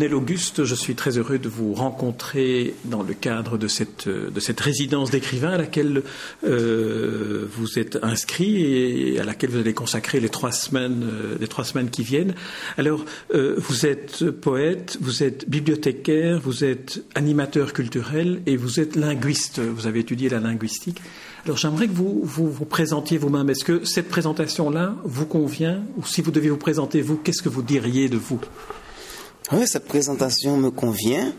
Bonel Auguste, je suis très heureux de vous rencontrer dans le cadre de cette, de cette résidence d'écrivain à laquelle euh, vous êtes inscrit et à laquelle vous allez consacrer les trois semaines, euh, qui viennent. Alors, euh, vous êtes poète, vous êtes bibliothécaire, vous êtes animateur culturel et vous êtes linguiste. Vous avez étudié la linguistique. Alors, j'aimerais que vous, vous vous présentiez vous-même. Est-ce que cette présentation-là vous convient? Ou si vous deviez vous présenter vous, qu'est-ce que vous diriez de vous? Oui, cette présentation me convient.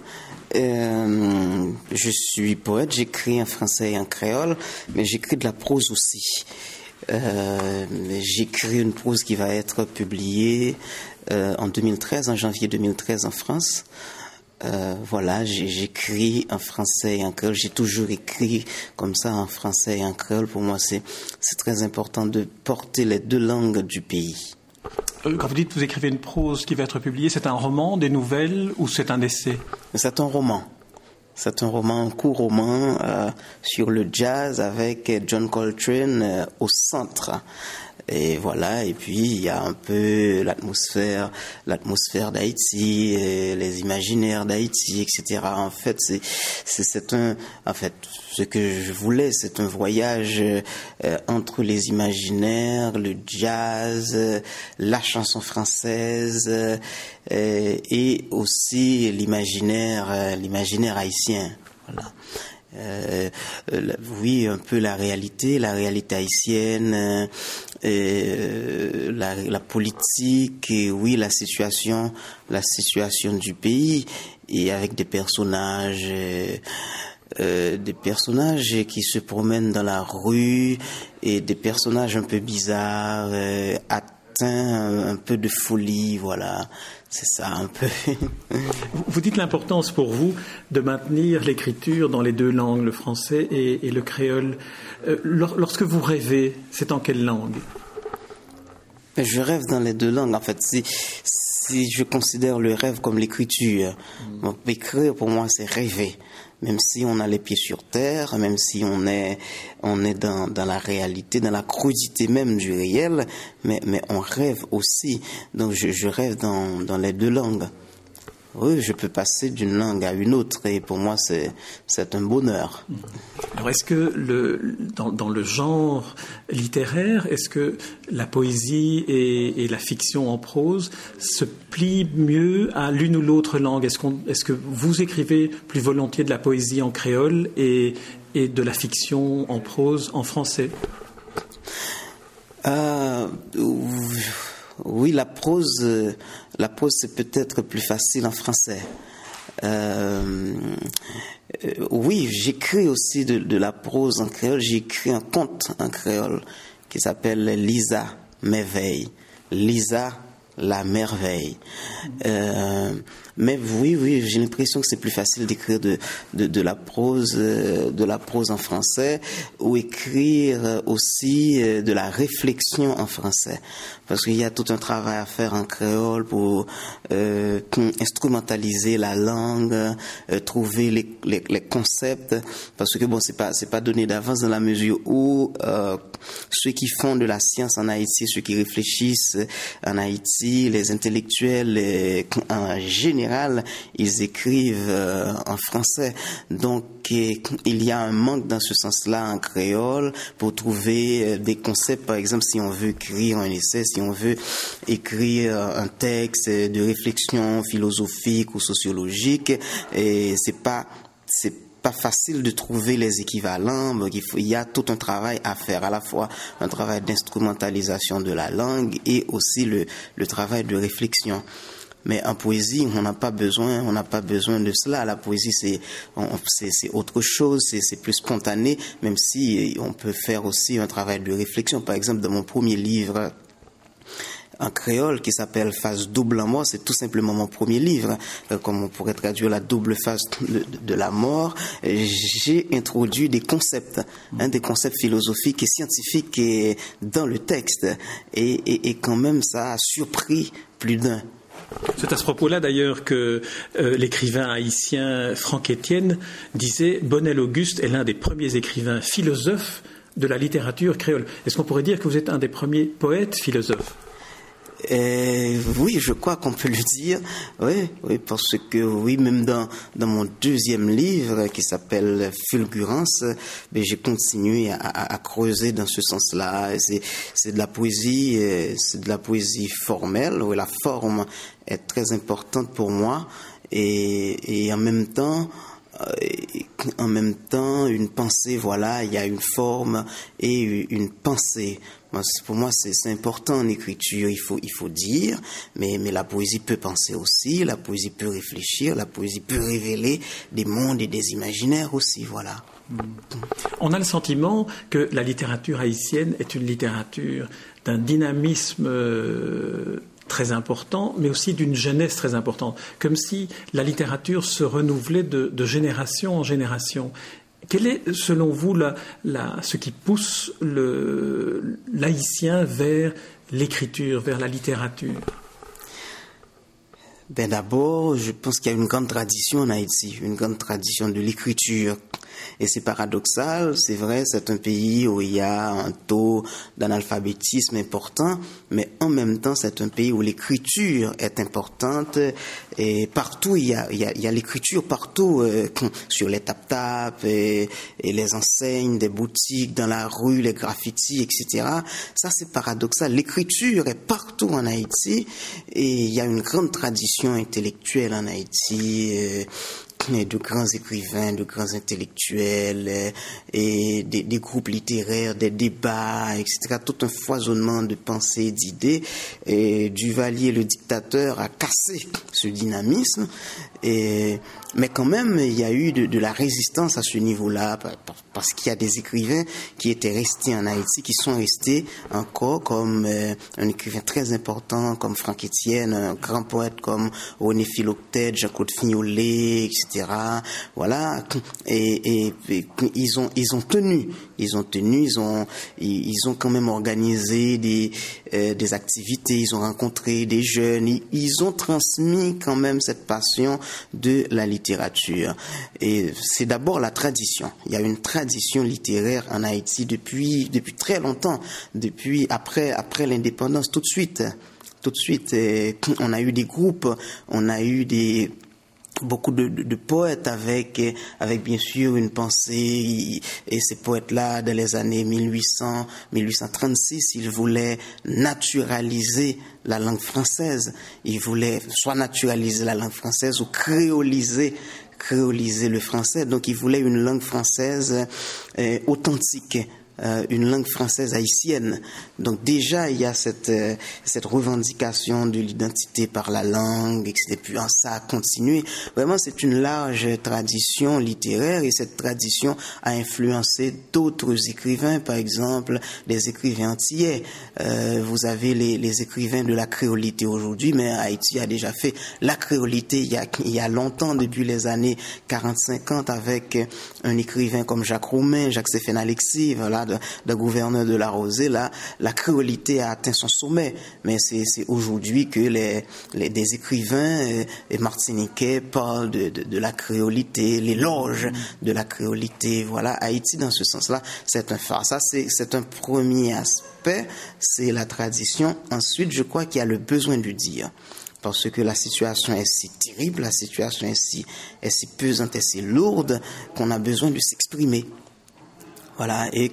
Euh, je suis poète, j'écris en français et en créole, mais j'écris de la prose aussi. Euh, j'écris une prose qui va être publiée euh, en 2013, en janvier 2013 en France. voilà, j'écris en français et en créole. J'ai toujours écrit comme ça en français et en créole. Pour moi, c'est très important de porter les deux langues du pays. Euh, quand vous dites que vous écrivez une prose qui va être publiée, c'est un roman, des nouvelles ou c'est un essai? C'est un roman. C'est un roman, un court roman euh, sur le jazz avec John Coltrane euh, au centre. Et voilà, et puis il y a un peu l'atmosphère, l'atmosphère d'Haïti, les imaginaires d'Haïti, etc. En fait, c'est, c'est, un, en fait, ce que je voulais, c'est un voyage euh, entre les imaginaires, le jazz, la chanson française euh, et aussi l'imaginaire, euh, l'imaginaire haïtien. Voilà. Euh, oui, un peu la réalité, la réalité haïtienne, euh, la, la, politique, et oui, la situation, la situation du pays, et avec des personnages. Euh, des personnages qui se promènent dans la rue et des personnages un peu bizarres, euh, atteints un peu de folie, voilà. C'est ça un peu. vous dites l'importance pour vous de maintenir l'écriture dans les deux langues, le français et, le créole. Euh, lorsque vous rêvez, c'est en quelle langue? Je rêve dans les deux langues. En fait, si, si je considère le rêve comme l'écriture, mm. écrire pour moi c'est rêver même si on a les pieds sur terre, même si on est, on est dans, dans la réalité, dans la crudité même du réel, mais, mais on rêve aussi. Donc je, je rêve dans, dans les deux langues. Oui, je peux passer d'une langue à une autre et pour moi c'est c'est un bonheur. Alors est-ce que le dans, dans, le genre littéraire, est-ce que la poésie et, et, la fiction en prose se plient mieux à l'une ou l'autre langue? Est-ce qu'on est-ce que vous écrivez plus volontiers de la poésie en créole et et de la fiction en prose en français? Euh, oui, la prose, la prose c'est peut-être plus facile en français. Euh, euh, oui, j'écris aussi de, la prose en créole. J'écris un conte en créole qui s'appelle Lisa m'éveille. Lisa la merveille. Euh, mais oui, oui, j'ai l'impression que c'est plus facile d'écrire de, de, de, la prose, euh, de la prose en français, ou écrire aussi euh, de la réflexion en français, parce qu'il y a tout un travail à faire en créole pour euh, instrumentaliser la langue, euh, trouver les, les, les, concepts, parce que bon, c'est pas c'est pas donné d'avance dans la mesure où euh, ceux qui font de la science en Haïti, ceux qui réfléchissent en Haïti, les intellectuels en général ils écrivent euh, en français. Donc, il y a un manque dans ce sens-là en créole pour trouver euh, des concepts. Par exemple, si on veut écrire un essai, si on veut écrire un texte de réflexion philosophique ou sociologique, et c'est pas, pas facile de trouver les équivalents. il, faut, il y a tout un travail à faire, à la fois un travail d'instrumentalisation de la langue et aussi le, le travail de réflexion. Mais en poésie, on n'a pas besoin, on n'a pas besoin de cela. La poésie, c'est, c'est, autre chose, c'est, plus spontané, même si on peut faire aussi un travail de réflexion. Par exemple, dans mon premier livre, en créole qui s'appelle Phase double en mort. C'est tout simplement mon premier livre, euh, comme on pourrait traduire la double phase de, la mort. J'ai introduit des concepts, hein, des concepts philosophiques et scientifiques et, dans le texte. Et, quand même, ça a surpris plus d'un. C'est à ce propos-là d'ailleurs que euh, l'écrivain haïtien Franck Étienne disait Bonnel Auguste est l'un des premiers écrivains philosophes de la littérature créole. Est-ce qu'on pourrait dire que vous êtes un des premiers poètes philosophes? Oui, je crois qu'on peut le dire. Oui, oui, parce que oui, même dans, dans mon deuxième livre qui s'appelle Fulgurance, ben, j'ai continué à, à, creuser dans ce sens-là. C'est de la poésie, euh, c'est de la poésie formelle, où la forme est très importante pour moi. Et, et en même temps, euh, en même temps une pensée, voilà, il y a une forme et une pensée. Pour moi, c'est important en écriture, il faut, il faut dire, mais, mais la poésie peut penser aussi, la poésie peut réfléchir, la poésie peut révéler des mondes et des imaginaires aussi, voilà. On a le sentiment que la littérature haïtienne est une littérature d'un dynamisme euh, très important, mais aussi d'une jeunesse très importante, comme si la littérature se renouvelait de, génération en génération. Quel est, selon vous, ce qui pousse l'haïtien vers l'écriture, vers la littérature? Ben D'abord, je pense qu'il y a une grande tradition en Haïti, une grande tradition de l'écriture. Et c'est paradoxal, c'est vrai, c'est un pays où il y a un taux d'analphabétisme important, mais en même temps, c'est un pays où l'écriture est importante. Et partout, il y a, il y a, l'écriture partout, euh, sur les tap-tap et, et, les enseignes des boutiques, dans la rue, les graffitis, etc. Ça, c'est paradoxal. L'écriture est partout en Haïti et il y a une grande tradition intellectuelle en Haïti. Euh, de grands écrivains, de grands intellectuels, euh, et des, groupes littéraires, des débats, etc. Tout un foisonnement de pensées, d'idées. Et Duvalier, le dictateur, a cassé ce dynamisme. Et mais quand même, il y a eu de, la résistance à ce niveau-là, parce qu'il y a des écrivains qui étaient restés en Haïti, qui sont restés encore comme euh, un écrivain très important, comme Franck Etienne, un grand poète comme René Philoctète, Jacques Fignolet, etc. Voilà. Et, ils ont ils ont tenu, ils ont tenu, ils ont ils, ont quand même organisé des euh, des activités, ils ont rencontré des jeunes, ils, ils ont transmis quand même cette passion de la littérature littérature. Et c'est d'abord la tradition. Il y a une tradition littéraire en Haïti depuis, depuis très longtemps, depuis après, après l'indépendance, tout de suite. Tout de suite, on a eu des groupes, on a eu des, beaucoup de, de, poètes avec, avec bien sûr une pensée, et ces poètes-là, dans les années 1800, 1836, ils voulaient naturaliser la langue française, ils voulaient soit naturaliser la langue française ou créoliser créoliser le français, donc ils voulaient une langue française euh, authentique, euh, une langue française haïtienne. Donc déjà, il y a cette, euh, cette revendication de l'identité par la langue, etc. Puis ça a continué. Vraiment, c'est une large tradition littéraire et cette tradition a influencé d'autres écrivains, par exemple des écrivains antillais. Euh, vous avez les, les, écrivains de la créolité aujourd'hui, mais Haïti a déjà fait la créolité il y a, il y a longtemps, depuis les années 40-50, avec un écrivain comme Jacques Roumain, Jacques Stéphane Alexis, voilà, de, gouverneur de la Rosée, là, la créolité a atteint son sommet. Mais c'est aujourd'hui que les, les, des écrivains et, euh, martiniquais parlent de, de, de la créolité, l'éloge de la créolité. Voilà, Haïti, dans ce sens-là, c'est un phare. Ça, c'est un premier aspect, c'est la tradition. Ensuite, je crois qu'il y a le besoin de dire parce que la situation est si terrible, la situation est si, est si pesante et si lourde qu'on a besoin de s'exprimer. Voilà, et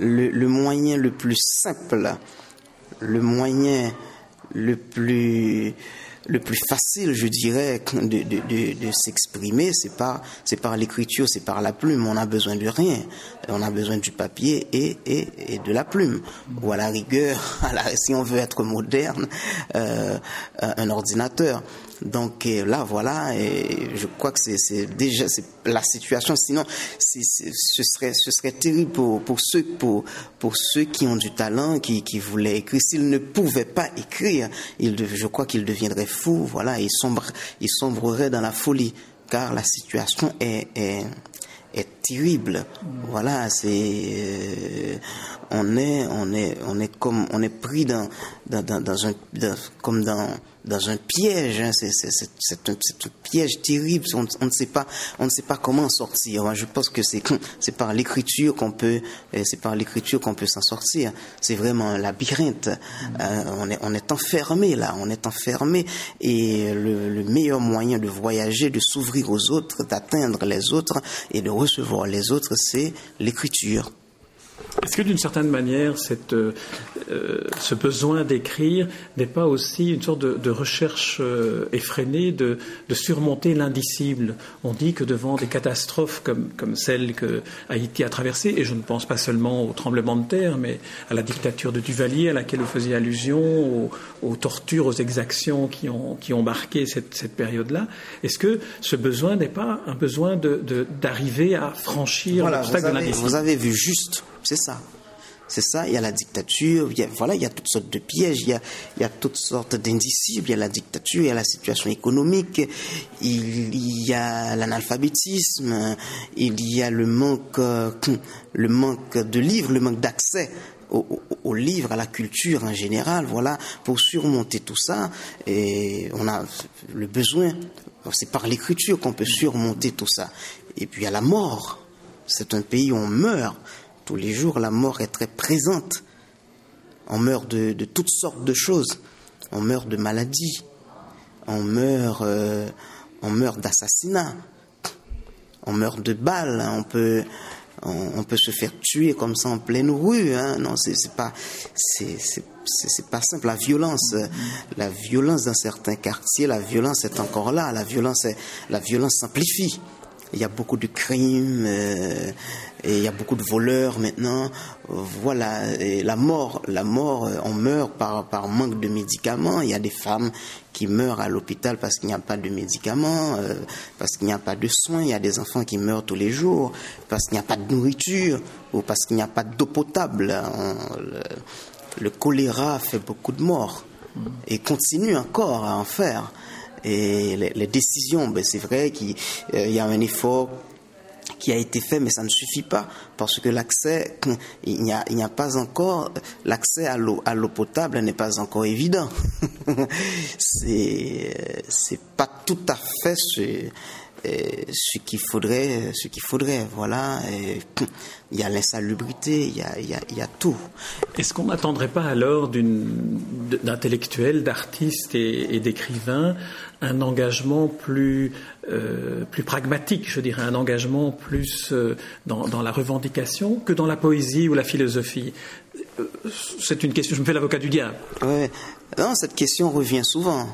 le, moyen le plus simple, le moyen le plus le plus facile, je dirais, de, de, de, de s'exprimer, c'est par, c'est par l'écriture, c'est par la plume. On a besoin de rien. On a besoin du papier et, et, et de la plume. Ou à la rigueur, à la, si on veut être moderne, euh, un ordinateur. Donc là, voilà, et je crois que c'est déjà la situation. Sinon, ce serait ce serait terrible pour, pour ceux pour pour ceux qui ont du talent, qui, qui voulaient écrire. S'ils ne pouvaient pas écrire, ils, je crois qu'ils deviendraient fous. Voilà, ils sombre, ils sombreraient dans la folie, car la situation est, est est terrible. Voilà, c'est euh, on est on est on est comme on est pris dans dans, un comme dans dans un piège. Hein. C'est un, piège terrible. On, ne sait pas, on ne sait pas comment en sortir. je pense que c'est c'est par l'écriture qu'on peut, euh, c'est par l'écriture qu'on peut s'en sortir. C'est vraiment un labyrinthe. Euh, on est on est enfermé là, on est enfermé. Et le, le meilleur moyen de voyager, de s'ouvrir aux autres, d'atteindre les autres et de recevoir les autres, c'est l'écriture. Est-ce que d'une certaine manière, cette, euh, euh, ce besoin d'écrire n'est pas aussi une sorte de, recherche euh, effrénée de, surmonter l'indicible? On dit que devant des catastrophes comme, comme celle que Haïti a traversée, et je ne pense pas seulement au tremblement de terre, mais à la dictature de Duvalier à laquelle vous faisiez allusion, aux, tortures, aux exactions qui ont, qui ont marqué cette, cette période-là, est-ce que ce besoin n'est pas un besoin d'arriver à franchir l'obstacle de l'indicible? Vous avez vu juste c'est ça. C'est ça, il y a la dictature, il y a, voilà, il y a toutes sortes de pièges, il y a, toutes sortes d'indicibles, il y a la dictature, il y a la situation économique, il y a l'analphabétisme, il y a le manque, euh, le manque de livres, le manque d'accès aux, livres, à la culture en général, voilà, pour surmonter tout ça, et on a le besoin, c'est par l'écriture qu'on peut surmonter tout ça. Et puis il y a la mort, c'est un pays où on meurt, tous les jours, la mort est très présente. On meurt de, toutes sortes de choses. On meurt de maladies. On meurt, euh, on meurt d'assassinats. On meurt de balles. On peut, on, peut se faire tuer comme ça en pleine rue. Hein. Non, c'est pas, c'est pas simple. La violence, la violence dans certains quartiers, la violence est encore là. La violence, la violence s'amplifie. Il y a beaucoup de crimes. Euh, et il y a beaucoup de voleurs maintenant. Voilà, et la mort, la mort, on meurt par, par manque de médicaments. Il y a des femmes qui meurent à l'hôpital parce qu'il n'y a pas de médicaments, euh, parce qu'il n'y a pas de soins. Il y a des enfants qui meurent tous les jours parce qu'il n'y a pas de nourriture ou parce qu'il n'y a pas d'eau potable. le, choléra fait beaucoup de morts et continue encore à en faire. Et les, décisions, ben c'est vrai qu'il euh, y a un effort qui a été fait, mais ça ne suffit pas parce que l'accès, il n'y a, pas encore l'accès à l'eau, potable n'est pas encore évident. c'est, c'est pas tout à fait ce, ce qu'il faudrait, ce qu'il faudrait, voilà. il y a l'insalubrité, il y a, y y a tout. Est-ce qu'on n'attendrait pas alors d'intellectuels, d'artistes et, d'écrivains un engagement plus, euh, plus pragmatique, je dirais, un engagement plus euh, dans, la revendication que dans la poésie ou la philosophie? C'est une question, je me fais l'avocat du diable. Ouais. Non, cette question revient souvent.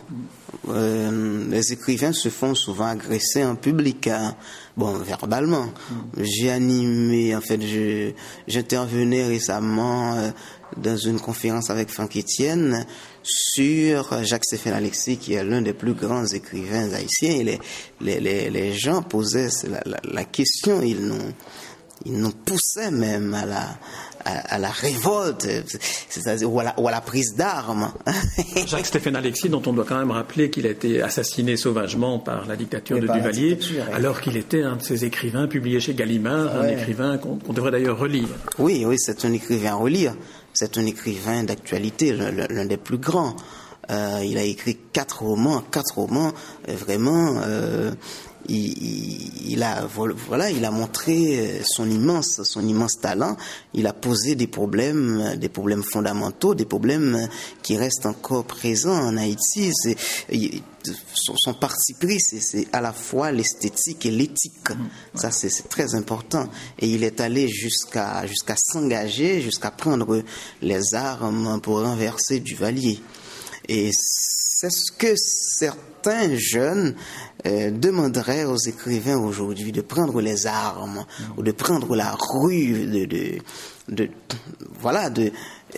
Euh, les écrivains se font souvent agresser en public, hein. bon, verbalement. J'ai animé, en fait, j'intervenais récemment euh, dans une conférence avec Franck Etienne sur Jacques Stéphane Alexis, qui est l'un des plus grands écrivains haïtiens. Et les, les, les, les gens posaient la, la, la question, ils nous, ils nous poussaient même à la, à, la révolte, c'est-à-dire ou, à la prise d'armes. Jacques Stéphane Alexis, dont on doit quand même rappeler qu'il a été assassiné sauvagement par la dictature de Duvalier, alors qu'il était un de ces écrivains publiés chez Gallimard, un écrivain qu'on devrait d'ailleurs relire. Oui, oui, c'est un écrivain à relire. C'est un écrivain d'actualité, l'un des plus grands. Euh, il a écrit quatre romans, quatre romans euh, vraiment. Euh, il, a voilà, il a montré euh, son immense son immense talent. Il a posé des problèmes, des problèmes fondamentaux, des problèmes qui restent encore présents en Haïti. Son, son, parti pris, c'est à la fois l'esthétique et l'éthique. Mmh. Ça, c'est très important. Et il est allé jusqu'à jusqu'à s'engager, jusqu'à prendre les armes pour renverser Duvalier. Et c'est ce que certains certains jeunes euh, demanderaient aux écrivains aujourd'hui de prendre les armes ou de prendre la rue, de, voilà,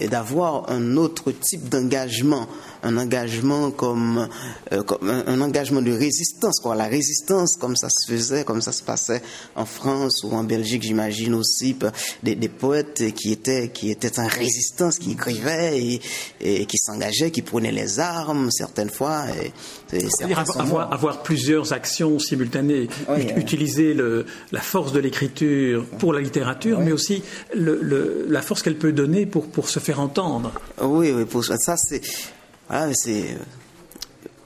d'avoir un autre type d'engagement un engagement comme, euh, un, engagement de résistance, quoi. La résistance, comme ça se faisait, comme ça se passait en France ou en Belgique, j'imagine aussi, des, des, poètes qui étaient, qui étaient en résistance, qui écrivaient et, et qui s'engageaient, qui prenaient les armes certaines fois. C'est-à-dire avoir, avoir, plusieurs actions simultanées, utiliser le, la force de l'écriture pour la littérature, mais aussi le, le, la force qu'elle peut donner pour, pour se faire entendre. Oui, oui, pour ça, c'est c'est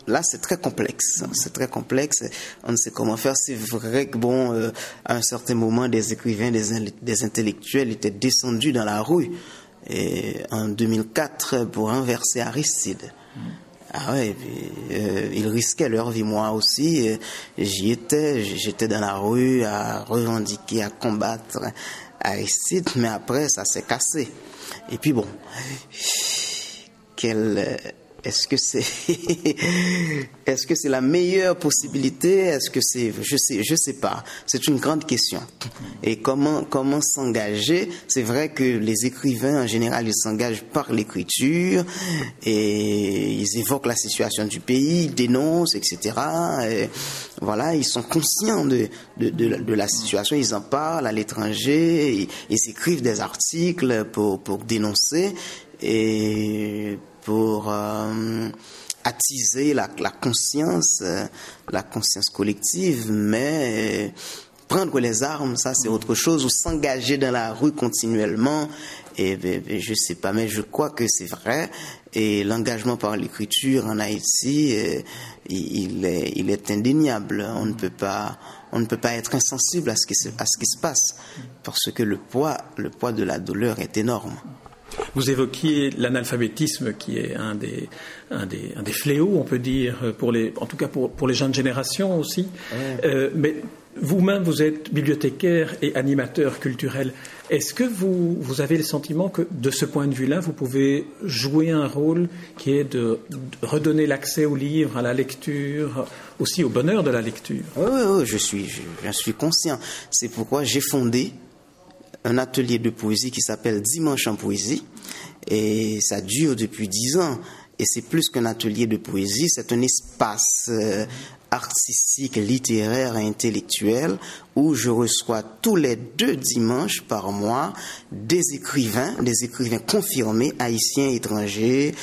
là, c'est très complexe. C'est très complexe. On ne sait comment faire. C'est vrai que, bon, euh, à un certain moment, des écrivains, des, intellectuels étaient descendus dans la rue et, en 2004 pour inverser Aristide. Ah ouais, euh, ils risquaient leur vie. Moi aussi, j'y étais. J'étais dans la rue à revendiquer, à combattre Aristide, mais après, ça s'est cassé. Et puis bon, quelle est-ce que c'est est-ce que c'est la meilleure possibilité? Est-ce que c'est je sais je sais pas. C'est une grande question. Et comment comment s'engager? C'est vrai que les écrivains en général ils s'engagent par l'écriture et ils évoquent la situation du pays, ils dénoncent etc. voilà, ils sont conscients de de, la situation, ils en parlent à l'étranger, ils, ils écrivent des articles pour pour dénoncer et pour euh, attiser la, conscience, euh, la conscience collective, mais prendre les armes, ça c'est autre chose, ou s'engager dans la rue continuellement, et, ben, je sais pas, mais je crois que c'est vrai. Et l'engagement par l'écriture en Haïti, euh, il, est, il est indéniable. On ne peut pas, on ne peut pas être insensible à ce qui se, à ce qui se passe, parce que le poids, le poids de la douleur est énorme. Vous évoquiez l'analphabétisme qui est un des, un des, un des, fléaux, on peut dire, pour les, en tout cas pour, pour les jeunes générations aussi. Euh, mais vous-même, vous êtes bibliothécaire et animateur culturel. Est-ce que vous, vous, avez le sentiment que, de ce point de vue-là, vous pouvez jouer un rôle qui est de, redonner l'accès au livre, à la lecture, aussi au bonheur de la lecture? Oui, oui, oui je suis, je suis conscient. C'est pourquoi j'ai fondé un atelier de poésie qui s'appelle Dimanche en poésie. Et ça dure depuis dix ans. Et c'est plus qu'un atelier de poésie, c'est un espace euh, artistique, littéraire et intellectuel où je reçois tous les deux dimanches par mois des écrivains, des écrivains confirmés, haïtiens, étrangers,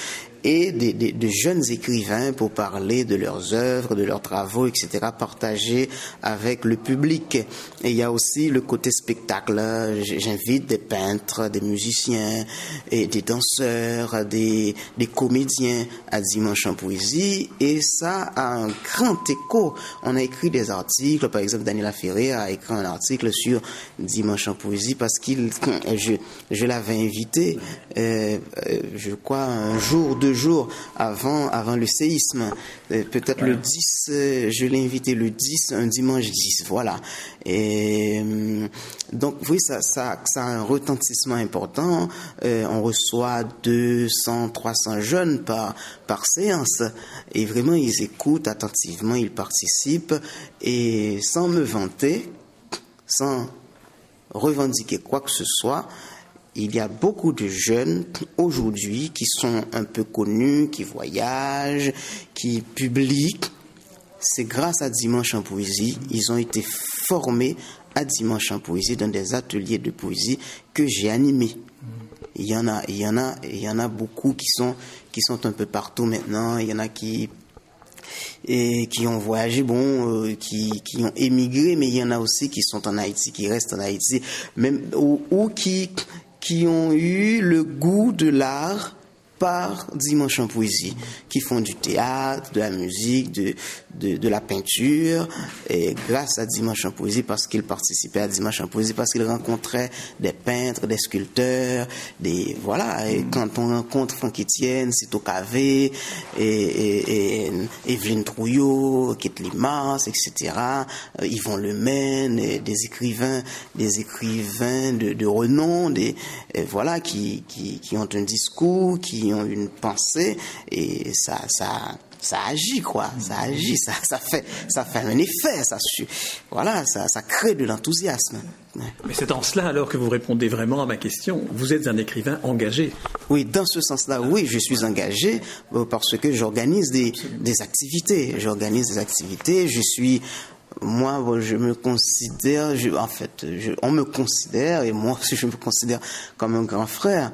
et de jeunes écrivains pour parler de leurs œuvres, de leurs travaux, etc., partagés avec le public. Et il y a aussi le côté spectacle. J'invite des peintres, des musiciens, et des danseurs, des, des comédiens à Dimanche en Poésie. Et ça a un grand écho. On a écrit des articles, par exemple, Daniela Ferré a écrit un article sur Dimanche en Poésie parce qu'il, je, je l'avais invité, euh, euh, je crois, un jour, deux jours avant, avant le séisme. Euh, peut-être le 10, euh, je l'ai invité le 10, un dimanche 10, voilà. Et euh, donc oui, ça, ça, ça a un retentissement important. on reçoit 200, 300 jeunes par, par séance. Et vraiment, ils écoutent attentivement, ils participent. Et sans me vanter, sans revendiquer quoi que ce soit, il y a beaucoup de jeunes aujourd'hui qui sont un peu connus, qui voyagent, qui publient. C'est grâce à Dimanche en poésie, ils ont été formés à Dimanche en poésie dans des ateliers de poésie que j'ai animés. Il y en a, il y en a, il y en a beaucoup qui sont qui sont un peu partout maintenant. Il y en a qui et qui ont voyagé, bon, euh, qui, qui ont émigré, mais il y en a aussi qui sont en Haïti, qui restent en Haïti, même ou qui qui ont eu le goût de l'art par Dimanche en Poésie, qui font du théâtre, de la musique, de, de, de la peinture, et grâce à Dimanche en Poésie, parce qu'ils participaient à Dimanche en Poésie, parce qu'ils rencontraient des peintres, des sculpteurs, des, voilà, et quand on rencontre Franck Etienne, Cito Cavé, et, et, et Evelyne Trouillot, Kit Limas, etc., euh, Yvon Lemaine, et des écrivains, des écrivains de, de renom, des, voilà, qui, qui, qui ont un discours, qui ont une pensée et ça, ça, ça agit quoi, ça agit, ça, ça fait, ça fait un effet, ça, voilà, ça, ça crée de l'enthousiasme. Mais c'est en cela alors que vous répondez vraiment à ma question. Vous êtes un écrivain engagé. Oui, dans ce sens-là, oui, je suis engagé euh, parce que j'organise des, des activités. J'organise des activités. Je suis moi, je me considère, je, en fait, je, on me considère, et moi aussi je me considère comme un grand frère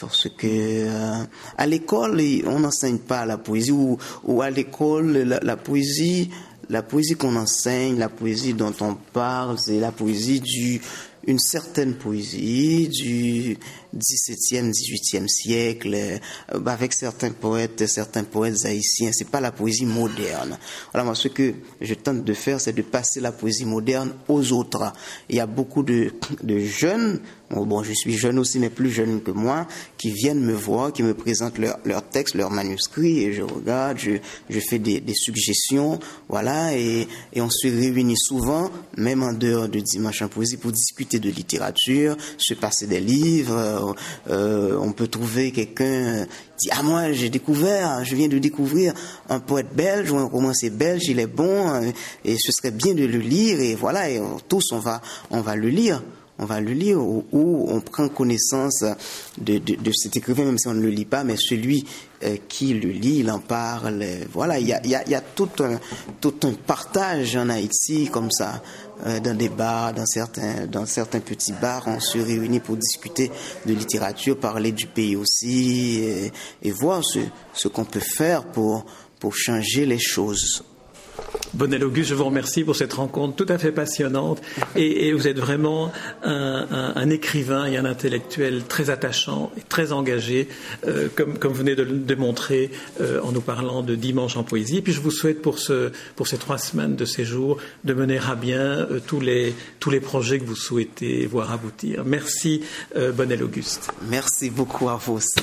parce que euh, à l'école on n'enseigne pas la poésie ou, ou à l'école la, poésie la poésie qu'on enseigne la poésie dont on parle c'est la poésie du une certaine poésie du XVIIe, XVIIIe siècle, euh, avec certains poètes, certains poètes haïtiens. C'est pas la poésie moderne. Voilà, moi, ce que je tente de faire, c'est de passer la poésie moderne aux autres. Il y a beaucoup de, de jeunes Bon, je suis jeune aussi, mais plus jeune que moi, qui viennent me voir, qui me présentent leurs leur textes, leurs manuscrits, et je regarde, je, je fais des, des, suggestions, voilà, et, et, on se réunit souvent, même en dehors de Dimanche en Poésie, pour discuter de littérature, se passer des livres. Euh, on peut trouver quelqu'un dit ah moi j'ai découvert, je viens de découvrir un poète belge ou un romancier belge, il est bon, et ce serait bien de le lire, et voilà, et tous on va on va le lire on va le lire, ou, on prend connaissance de, cet écrivain, même si on ne le lit pas, mais celui euh, qui le lit, il en parle. Voilà, il y a, tout, un, tout un partage en Haïti comme ça. Euh, dans des bars, dans certains, dans certains petits bars, on se réunit pour discuter de littérature, parler du pays aussi, et, voir ce, ce qu'on peut faire pour, pour changer les choses. Bonnel Auguste, je vous remercie pour cette rencontre tout à fait passionnante. Et, vous êtes vraiment un, écrivain et un intellectuel très attachant et très engagé, euh, comme, vous venez de le démontrer euh, en nous parlant de Dimanche en poésie. Et puis je vous souhaite pour, ce, pour ces trois semaines de séjour de mener à bien euh, tous, les, projets que vous souhaitez voir aboutir. Merci, Bonnel Auguste. Merci beaucoup à vous aussi.